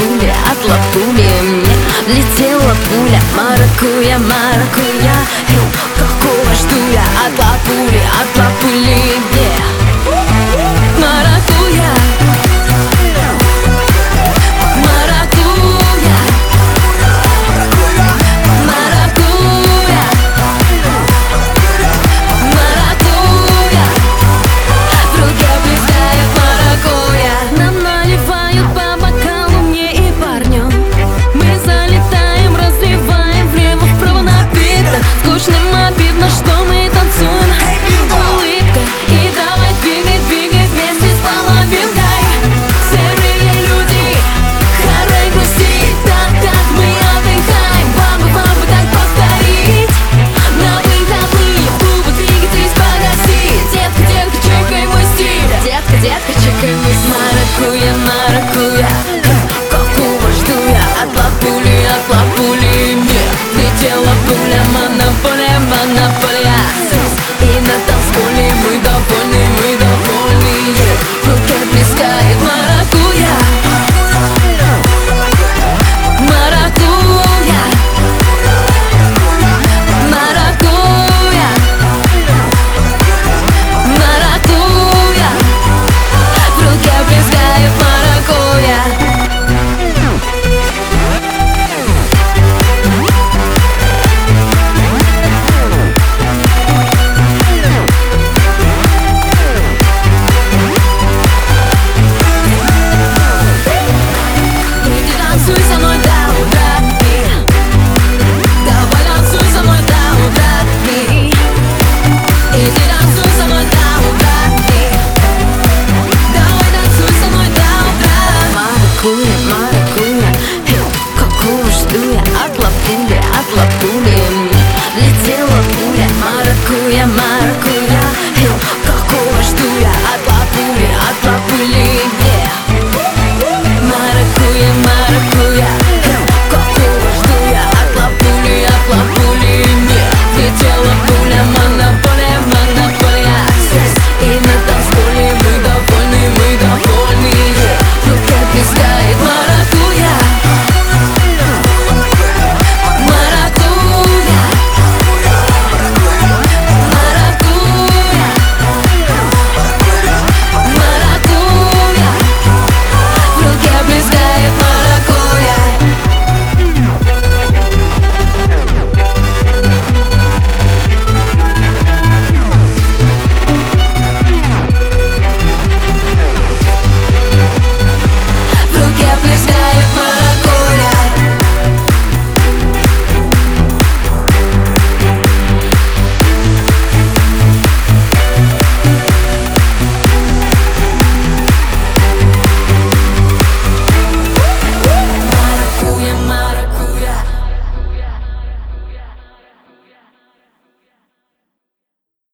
латуни, от латуни Влетела пуля, маракуя, маракуя